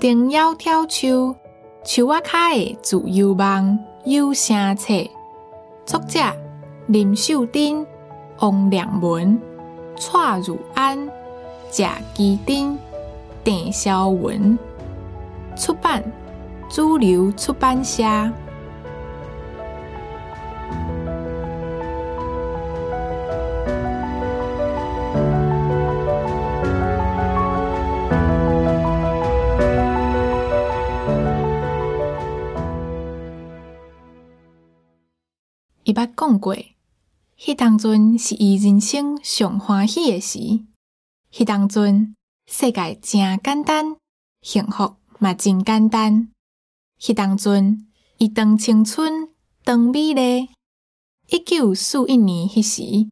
丁窈窕秋，树仔开的自由梦有声册。作者：林秀珍、王良文、蔡汝安、贾基丁、邓小文。出版：主流出版社。伊捌讲过，迄当阵是伊人生上欢喜诶时。迄当阵世界真简单，幸福嘛真简单。迄当阵伊当青春，当美丽。一九四一年迄时，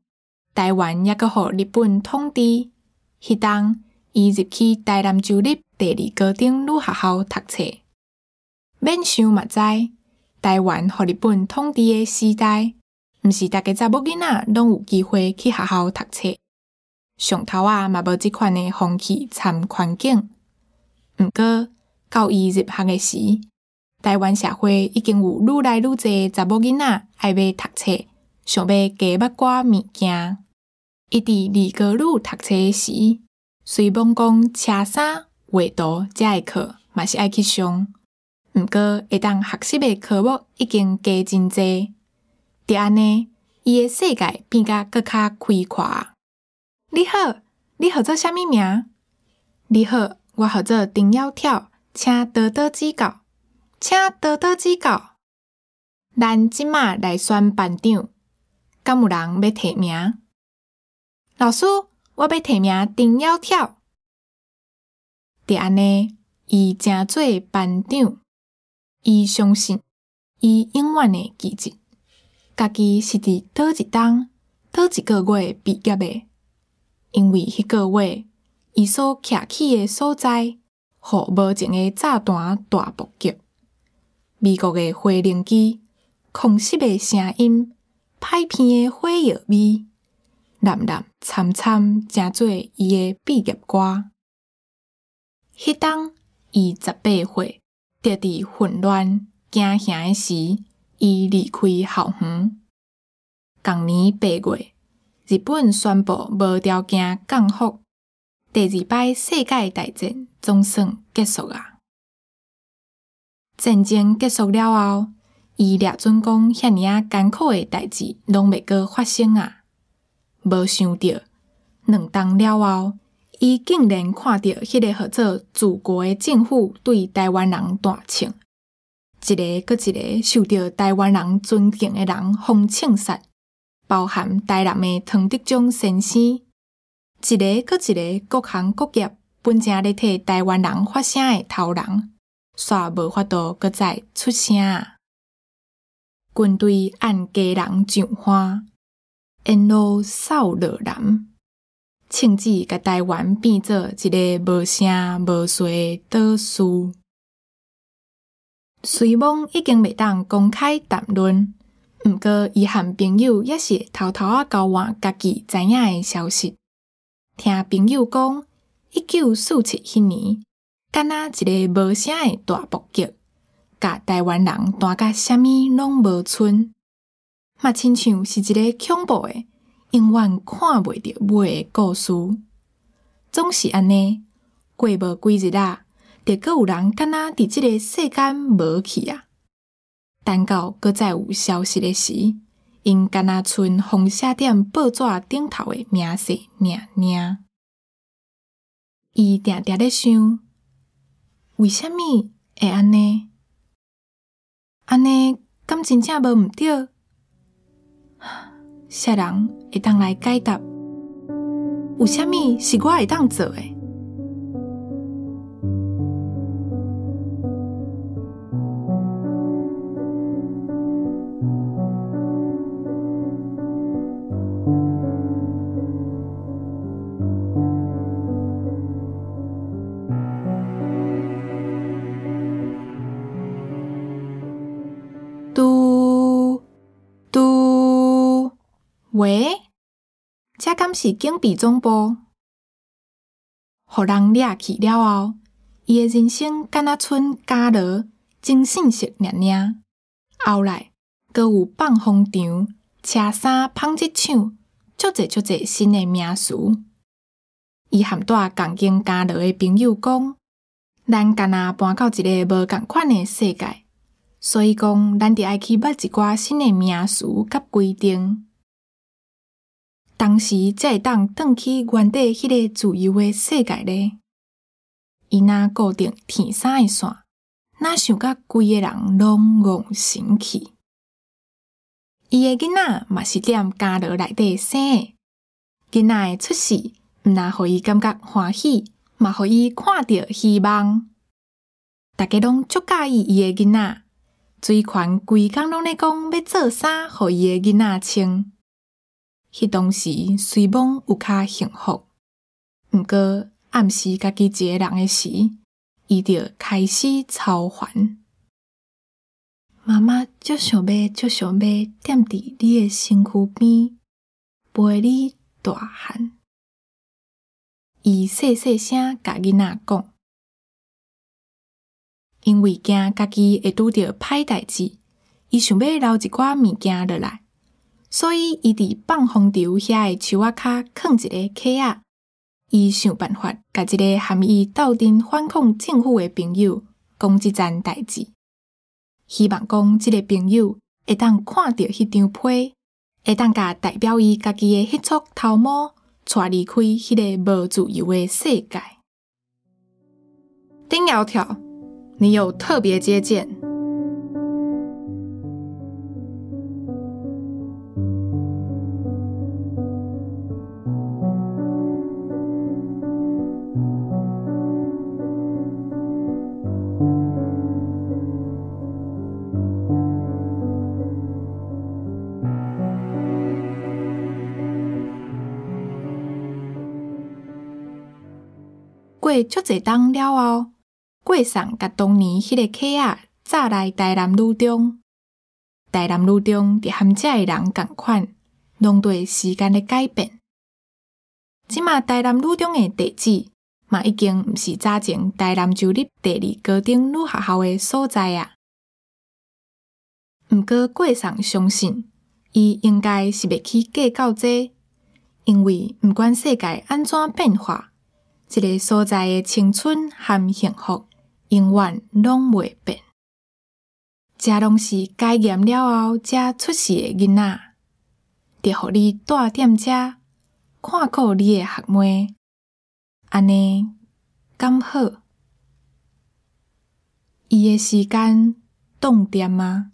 台湾抑阁互日本统治。迄当伊入去台南州立第二高等女学校读册。免想嘛知。台湾互日本统治诶时代，毋是逐个查某囡仔拢有机会去学校读册，上头啊嘛无即款诶风气参环境。毋过到伊入学诶时，台湾社会已经有愈来愈侪查某囡仔爱要读册，想要加捌寡物件。伊伫二高女读册诶时，随便讲车衫、画图遮诶课，嘛是爱去上。毋过，会当学习诶科目已经加真济，伫安尼，伊诶世界变甲搁较开阔。你好，你号做虾米名？你好，我号做丁窈窕，请多多指教，请多多指教。咱即马来选班长，敢有人要提名？老师，我要提名丁窈窕。就安尼，伊正做班长。伊相信，伊永远会记住，家己是伫倒一冬、倒一个月毕业的，因为迄个月，伊所徛起的所在，互无情的炸弹大爆击，美国的火灵机、空袭的声音、歹片的火药味，蓝蓝惨惨，正做伊的毕业歌。迄当，伊十八岁。伫伫混乱惊吓诶时，伊离开校园。同年八月，日本宣布无条件降服，第二摆世界大战总算结束啊！战争结束了后，伊掠准讲遐尔啊艰苦诶代志拢未过发生啊！无想到两冬了后。伊竟然看到迄个号做祖国的政府对台湾人大庆，一个搁一个受到台湾人尊敬的人奉庆杀，包含台南的唐德宗先生，一个搁一个各行各业本正咧替台湾人发声的头人，煞无法度搁再出声。军队按家人上花，沿路扫落人。庆子甲台湾变做一个无声无息的岛屿。虽望已经未当公开谈论，毋过伊和朋友也是偷偷啊交换家己知影的消息。听朋友讲，一九四七迄年，敢若一个无声的大暴击，甲台湾人弹甲虾米拢无剩，嘛亲像是一个恐怖诶。永远看袂着尾诶故事，总是安尼过无几日啊，著阁有人敢若伫即个世间无去啊。等到阁再有消息诶时，因敢若剩红写点报纸顶头诶名声尔尔。伊定定咧想，为虾米会安尼？安尼敢真正无毋对？谁人会当来解答？有啥物是我会当做诶？喂，这敢是警备总部？互人掠去了后，伊诶人生敢若剩家乐、真信息尔尔。后来，阁有放风场、车衫、纺织厂，足侪足侪新诶名词。伊含带共经家乐诶朋友讲，咱敢若搬到一个无共款诶世界，所以讲咱得爱去捌一寡新诶名词甲规定。当时才会当转去原地迄个自由诶世界咧。伊若固定天生诶线，哪想甲规个人拢戆神去？伊诶囡仔嘛是踮家乐内底生诶，囡仔诶出世，毋但互伊感觉欢喜，嘛互伊看到希望。大家拢足介意伊诶囡仔，水泉规工拢咧讲要做啥，互伊诶囡仔穿。迄当时虽梦有较幸福，毋过暗示家己一个人诶时，伊就开始操烦。妈妈足想要，足想要踮伫你诶身躯边，陪你大汉。伊细细声甲囡仔讲，因为惊家己会拄着歹代志，伊想要留一寡物件落来。所以，伊伫放风潮遐诶树仔骹放一个客仔，伊想办法甲一个含伊斗阵反抗政府诶朋友讲即件代志，希望讲即个朋友会当看到迄张批，会当甲代表伊家己诶迄撮头毛，带离开迄个无自由诶世界。丁窈窕，你有特别接见。过足侪冬了后，过送甲当年迄个客仔早来台南女中。台南女中伫含遮诶人共款，拢对时间诶改变。即马台南女中诶地址嘛，已经毋是早前台南州立第二高等女学校诶所在啊。毋过过送相信，伊应该是袂去计较这，因为毋管世界安怎变化。一个所在诶青春含幸福，永远拢袂变。这拢是改验了后才出世诶囡仔，着互你带点遮，看顾你诶学妹，安尼刚好。伊诶时间冻点吗？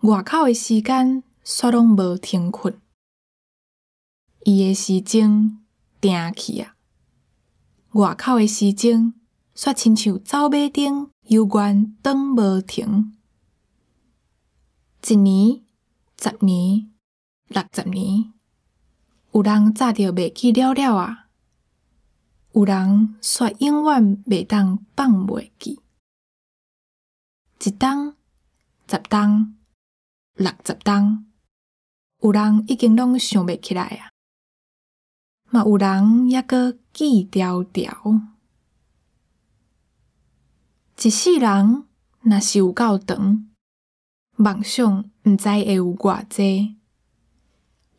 外口诶时间煞拢无停困，伊诶时钟定去啊！外口诶时钟，煞亲像走马灯，悠远转无停。一年、十年、六十年，有人早着未记了了啊！有人煞永远袂当放袂记。一冬、十冬、六十冬，有人已经拢想袂起来啊！嘛有人抑阁记条条，一世人若是有够长，梦想毋知会有偌济。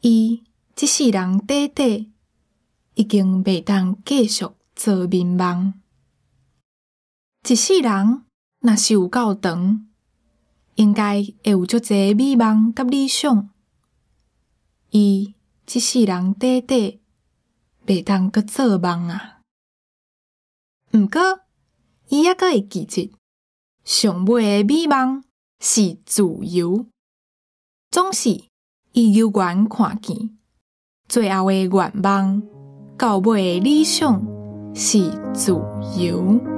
伊即世人短短，已经袂当继续做眠梦。一世人若是有够长，应该会有足济美梦甲理想。伊即世人短短。袂当阁做梦啊！毋过，伊抑阁会记住，上尾诶美梦是自由。总是伊犹原看见，最后诶愿望到尾诶理想是自由。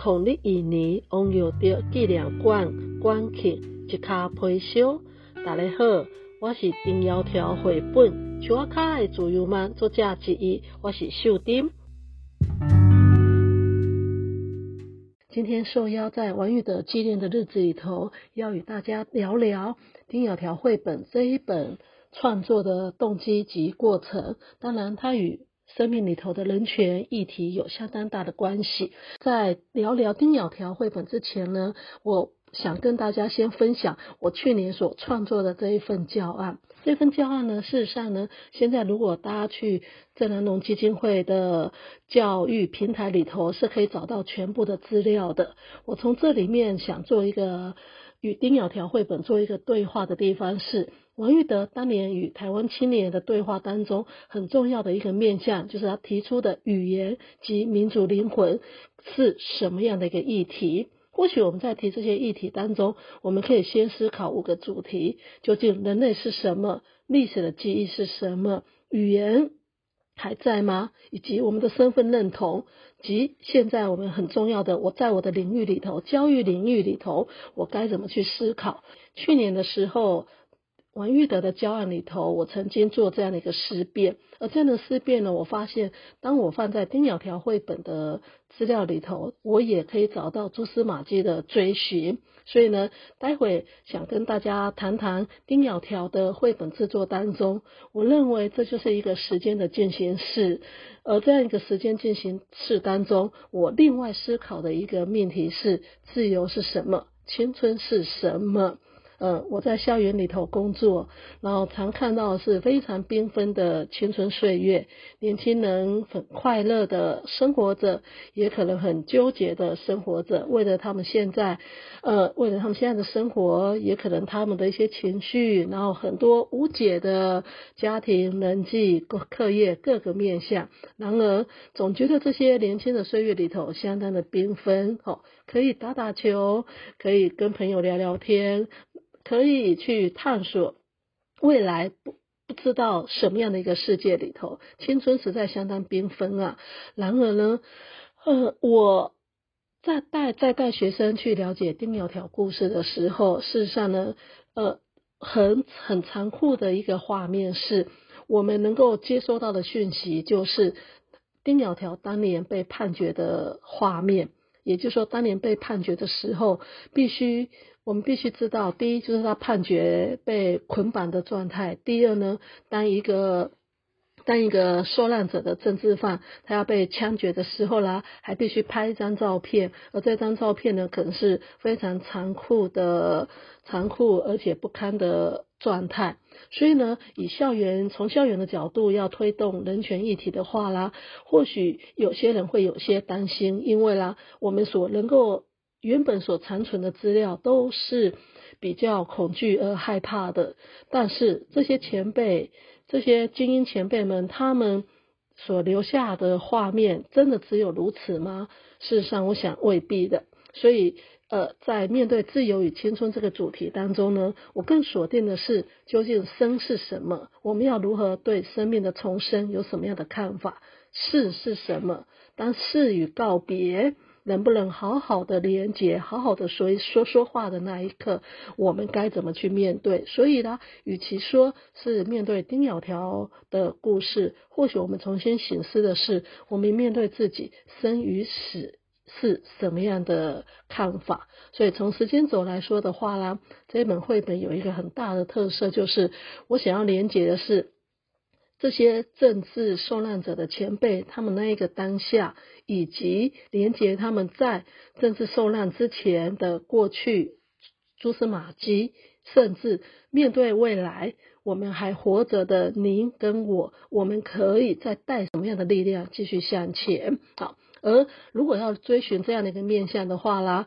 二零二年，王耀德纪念馆馆庆一卡皮烧。大家好，我是丁窈窕绘本《树仔卡的自由梦》作者之一，我是秀丁。今天受邀在王玉德纪念的日子里头，要与大家聊聊丁窈窕绘本这一本创作的动机及过程。当然，它与生命里头的人权议题有相当大的关系。在聊聊丁窈窕绘本之前呢，我想跟大家先分享我去年所创作的这一份教案。这份教案呢，事实上呢，现在如果大家去正南农基金会的教育平台里头，是可以找到全部的资料的。我从这里面想做一个与丁窈窕绘本做一个对话的地方是。王玉德当年与台湾青年的对话当中，很重要的一个面向，就是他提出的语言及民主灵魂是什么样的一个议题。或许我们在提这些议题当中，我们可以先思考五个主题：究竟人类是什么？历史的记忆是什么？语言还在吗？以及我们的身份认同及现在我们很重要的，我在我的领域里头，教育领域里头，我该怎么去思考？去年的时候。王玉德的教案里头，我曾经做这样的一个思辨，而这样的思辨呢，我发现当我放在丁鸟条绘本的资料里头，我也可以找到蛛丝马迹的追寻。所以呢，待会想跟大家谈谈丁鸟条的绘本制作当中，我认为这就是一个时间的进行式。而这样一个时间进行式当中，我另外思考的一个命题是：自由是什么？青春是什么？呃，我在校园里头工作，然后常看到是非常缤纷的青春岁月，年轻人很快乐的生活着，也可能很纠结的生活着，为了他们现在，呃，为了他们现在的生活，也可能他们的一些情绪，然后很多无解的家庭、人际、课课业各个面向。然而，总觉得这些年轻的岁月里头相当的缤纷，哦，可以打打球，可以跟朋友聊聊天。可以去探索未来不不知道什么样的一个世界里头，青春实在相当缤纷啊。然而呢，呃，我在带在带学生去了解丁苗条故事的时候，事实上呢，呃，很很残酷的一个画面是，我们能够接收到的讯息就是丁苗条当年被判决的画面，也就是说，当年被判决的时候必须。我们必须知道，第一就是他判决被捆绑的状态；第二呢，当一个当一个受难者的政治犯，他要被枪决的时候啦，还必须拍一张照片，而这张照片呢，可能是非常残酷的、残酷而且不堪的状态。所以呢，以校园从校园的角度要推动人权议题的话啦，或许有些人会有些担心，因为啦，我们所能够。原本所残存的资料都是比较恐惧而害怕的，但是这些前辈、这些精英前辈们，他们所留下的画面，真的只有如此吗？事实上，我想未必的。所以，呃，在面对自由与青春这个主题当中呢，我更锁定的是，究竟生是什么？我们要如何对生命的重生有什么样的看法？逝是什么？当逝与告别。能不能好好的连接，好好的说一说说话的那一刻，我们该怎么去面对？所以呢，与其说是面对丁窈窕的故事，或许我们重新醒思的是，我们面对自己生与死是什么样的看法。所以从时间轴来说的话啦，这本绘本有一个很大的特色，就是我想要连接的是。这些政治受难者的前辈，他们那一个当下，以及连接他们在政治受难之前的过去蛛丝马迹，甚至面对未来，我们还活着的您跟我，我们可以再带什么样的力量继续向前？好，而如果要追寻这样的一个面向的话啦，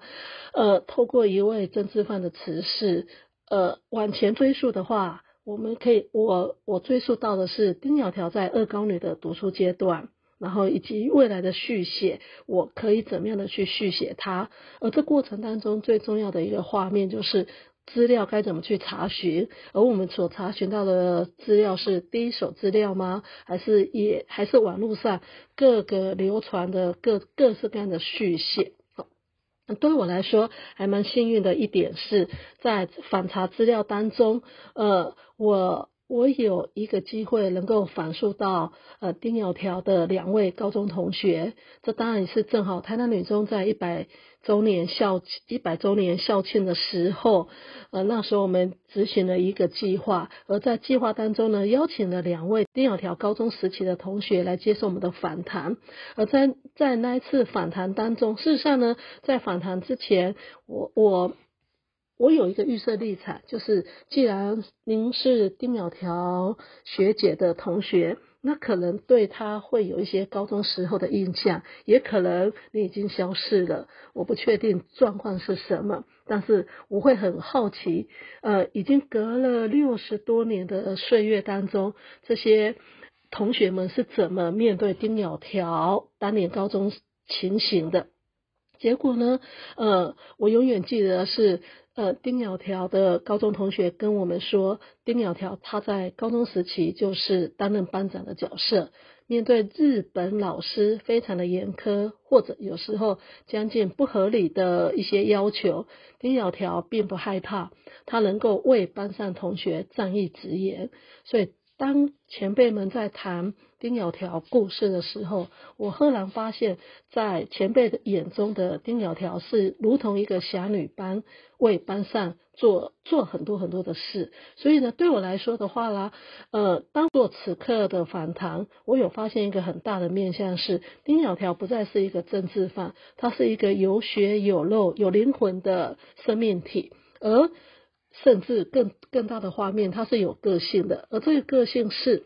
呃，透过一位政治犯的辞世，呃，往前追溯的话。我们可以，我我追溯到的是丁窈窕在二高女的读书阶段，然后以及未来的续写，我可以怎么样的去续写它？而这过程当中最重要的一个画面就是资料该怎么去查询，而我们所查询到的资料是第一手资料吗？还是也还是网络上各个流传的各各式各样的续写？对我来说还蛮幸运的一点是，在反查资料当中，呃，我。我有一个机会能够反述到呃丁窈窕的两位高中同学，这当然也是正好台南女中在一百周年校一百周年校庆的时候，呃那时候我们执行了一个计划，而在计划当中呢，邀请了两位丁窈窕高中时期的同学来接受我们的访谈，而在在那一次访谈当中，事实上呢，在访谈之前，我我。我有一个预设立场，就是既然您是丁窈窕学姐的同学，那可能对她会有一些高中时候的印象，也可能你已经消失了。我不确定状况是什么，但是我会很好奇，呃，已经隔了六十多年的岁月当中，这些同学们是怎么面对丁窈窕当年高中情形的？结果呢？呃，我永远记得是。呃，丁窈窕的高中同学跟我们说，丁窈窕她在高中时期就是担任班长的角色，面对日本老师非常的严苛，或者有时候将近不合理的一些要求，丁窈窕并不害怕，他能够为班上同学仗义直言，所以当前辈们在谈。丁窈窕故事的时候，我赫然发现，在前辈的眼中的丁窈窕是如同一个侠女般为班上做做很多很多的事。所以呢，对我来说的话啦，呃，当做此刻的访谈，我有发现一个很大的面向是，丁窈窕不再是一个政治犯，他是一个有血有肉、有灵魂的生命体，而甚至更更大的画面，他是有个性的，而这个个性是。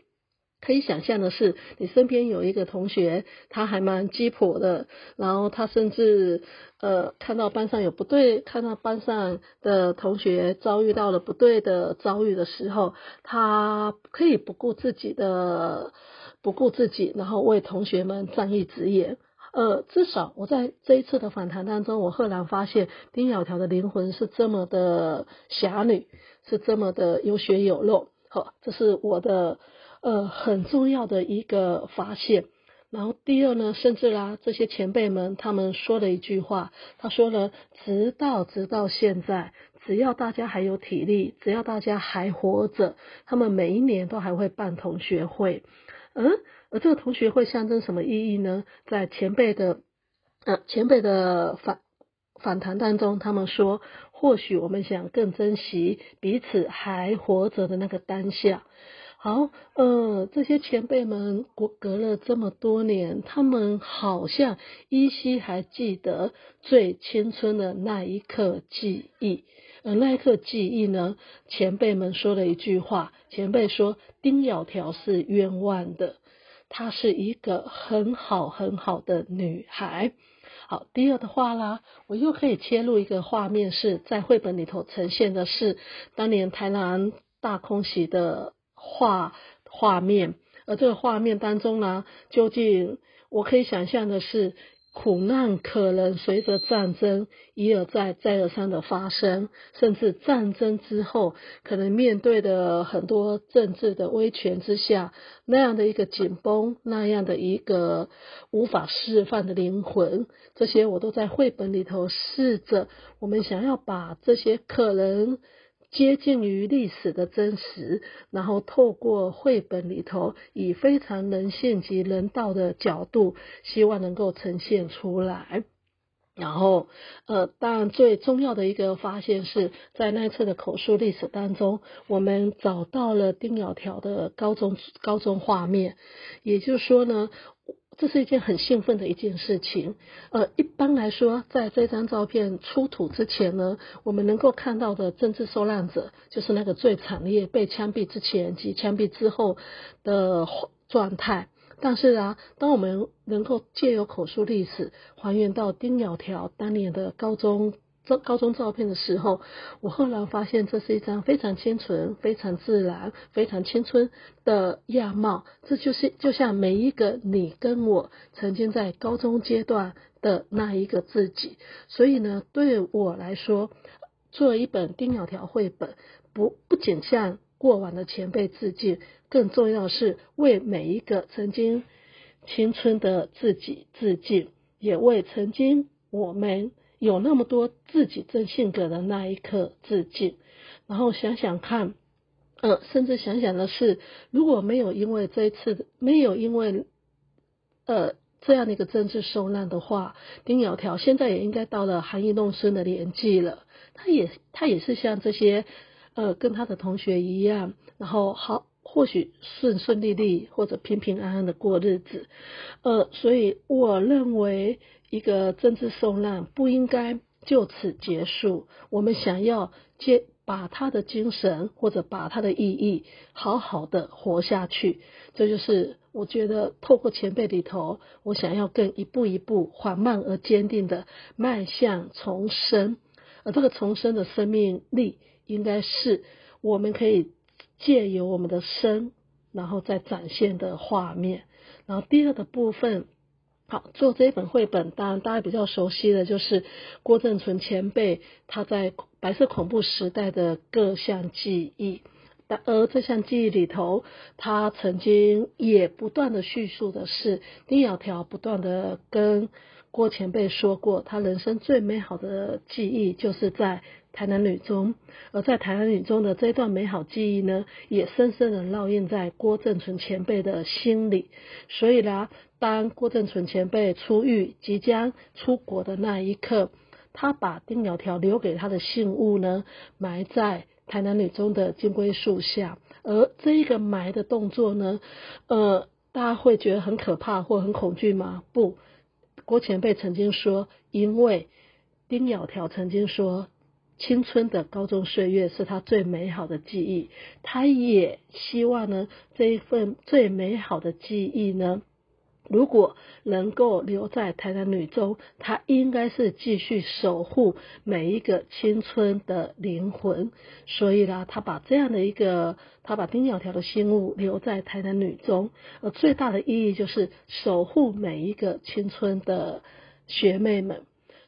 可以想象的是，你身边有一个同学，他还蛮鸡婆的，然后他甚至呃看到班上有不对，看到班上的同学遭遇到了不对的遭遇的时候，他可以不顾自己的不顾自己，然后为同学们仗义直言。呃，至少我在这一次的访谈当中，我赫然发现丁小条的灵魂是这么的侠女，是这么的有血有肉。好，这是我的。呃，很重要的一个发现。然后第二呢，甚至啦，这些前辈们他们说了一句话，他说了，直到直到现在，只要大家还有体力，只要大家还活着，他们每一年都还会办同学会。嗯，而这个同学会象征什么意义呢？在前辈的呃前辈的反反谈当中，他们说，或许我们想更珍惜彼此还活着的那个当下。好，呃，这些前辈们隔隔了这么多年，他们好像依稀还记得最青春的那一刻记忆。而那一刻记忆呢，前辈们说了一句话：前辈说丁窈窕是冤枉的，她是一个很好很好的女孩。好，第二的话啦，我又可以切入一个画面，是在绘本里头呈现的是当年台南大空袭的。画画面，而这个画面当中呢，究竟我可以想象的是，苦难可能随着战争一而再、再而三的发生，甚至战争之后，可能面对的很多政治的威权之下，那样的一个紧绷，那样的一个无法释放的灵魂，这些我都在绘本里头试着，我们想要把这些可能。接近于历史的真实，然后透过绘本里头，以非常人性及人道的角度，希望能够呈现出来。然后，呃，当然最重要的一个发现是在那次的口述历史当中，我们找到了丁窈窕的高中高中画面，也就是说呢。这是一件很兴奋的一件事情。呃，一般来说，在这张照片出土之前呢，我们能够看到的政治受难者，就是那个最惨烈被枪毙之前及枪毙之后的状态。但是啊，当我们能够借由口述历史还原到丁鸟条当年的高中。照高中照片的时候，我后来发现这是一张非常清纯、非常自然、非常青春的样貌。这就是就像每一个你跟我曾经在高中阶段的那一个自己。所以呢，对我来说，做一本丁鸟条绘本，不不仅向过往的前辈致敬，更重要是为每一个曾经青春的自己致敬，也为曾经我们。有那么多自己真性格的那一刻致敬，然后想想看，呃，甚至想想的是，如果没有因为这一次，没有因为，呃，这样的一个政治受难的话，丁窈窕现在也应该到了含饴弄孙的年纪了，他也他也是像这些，呃，跟他的同学一样，然后好。或许顺顺利利或者平平安安的过日子，呃，所以我认为一个政治受难不应该就此结束。我们想要接把他的精神或者把他的意义好好的活下去，这就是我觉得透过前辈里头，我想要更一步一步缓慢而坚定的迈向重生，而这个重生的生命力应该是我们可以。借由我们的声，然后再展现的画面。然后第二个部分，好做这一本绘本，当然大家比较熟悉的就是郭正淳前辈他在白色恐怖时代的各项记忆。而这项记忆里头，他曾经也不断的叙述的是丁窈窕不断的跟郭前辈说过，他人生最美好的记忆就是在。台南女中，而在台南女中的这段美好记忆呢，也深深的烙印在郭正淳前辈的心里。所以呢，当郭正淳前辈出狱即将出国的那一刻，他把丁窈窕留给他的信物呢，埋在台南女中的金龟树下。而这一个埋的动作呢，呃，大家会觉得很可怕或很恐惧吗？不，郭前辈曾经说，因为丁窈窕曾经说。青春的高中岁月是他最美好的记忆，他也希望呢这一份最美好的记忆呢，如果能够留在台南女中，她应该是继续守护每一个青春的灵魂。所以呢，她把这样的一个，她把丁小条的心物留在台南女中，而最大的意义就是守护每一个青春的学妹们。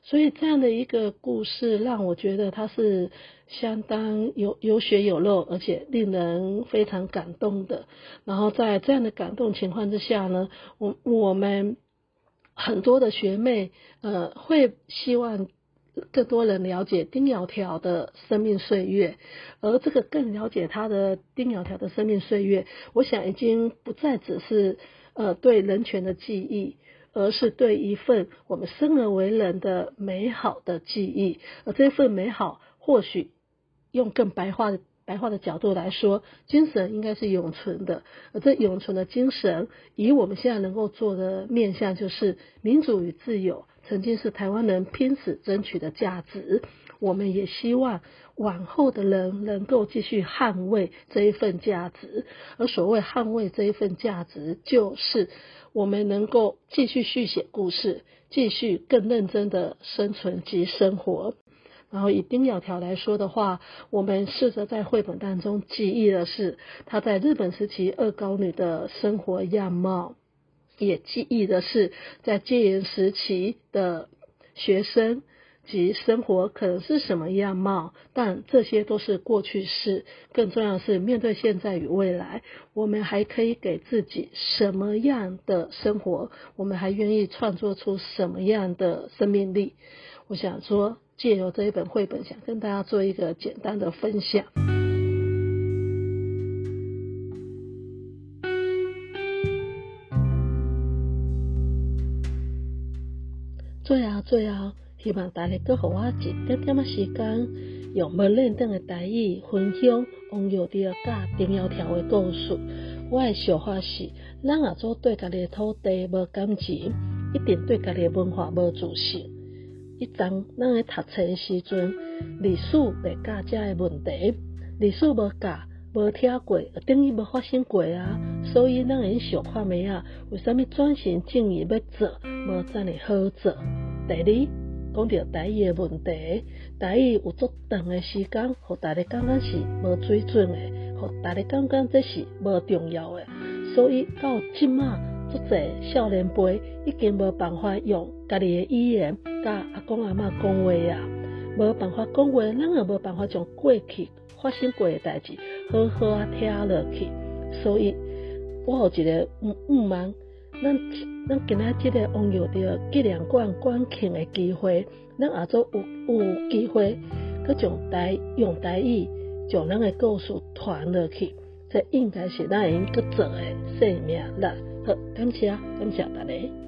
所以这样的一个故事，让我觉得它是相当有有血有肉，而且令人非常感动的。然后在这样的感动情况之下呢，我我们很多的学妹呃会希望更多人了解丁窈窕的生命岁月，而这个更了解她的丁窈窕的生命岁月，我想已经不再只是呃对人权的记忆。而是对一份我们生而为人的美好的记忆，而这份美好，或许用更白话的白话的角度来说，精神应该是永存的。而这永存的精神，以我们现在能够做的面向，就是民主与自由，曾经是台湾人拼死争取的价值。我们也希望往后的人能够继续捍卫这一份价值。而所谓捍卫这一份价值，就是。我们能够继续续写故事，继续更认真的生存及生活。然后以丁鸟条来说的话，我们试着在绘本当中记忆的是她在日本时期二高女的生活样貌，也记忆的是在戒严时期的学生。及生活可能是什么样貌，但这些都是过去式。更重要的是，面对现在与未来，我们还可以给自己什么样的生活？我们还愿意创作出什么样的生命力？我想说，借由这一本绘本，想跟大家做一个简单的分享。最后，最后。希望大家搁互我一点点仔时间，用无认真的台语分享王友的甲丁窈窕的故事。我的想法是，咱若做对家己的土地无感情，一定对家己的文化无自信。一当咱咧读册的时阵，历史袂教遮的问题，历史无教，无听过，等于无发生过啊。所以咱会想看咩啊？为虾米转型正义要做，无遮尔好做？第二。讲到台语诶问题，台语有足长诶时间，互大家感觉是无水准诶，互大家感觉这是无重要诶。所以到即马，足侪少年辈已经无办法用家己诶语言甲阿公阿嬷讲话啊，无办法讲话，咱也无办法将过去发生过诶代志好好啊听落去。所以，我有一个毋毋茫咱咱今仔即个拥有着纪念馆馆庆的机会，咱也做有有机会，搁将台用台语将咱的故事传落去，这应该是咱应该做诶生命力。好，感谢感谢大家。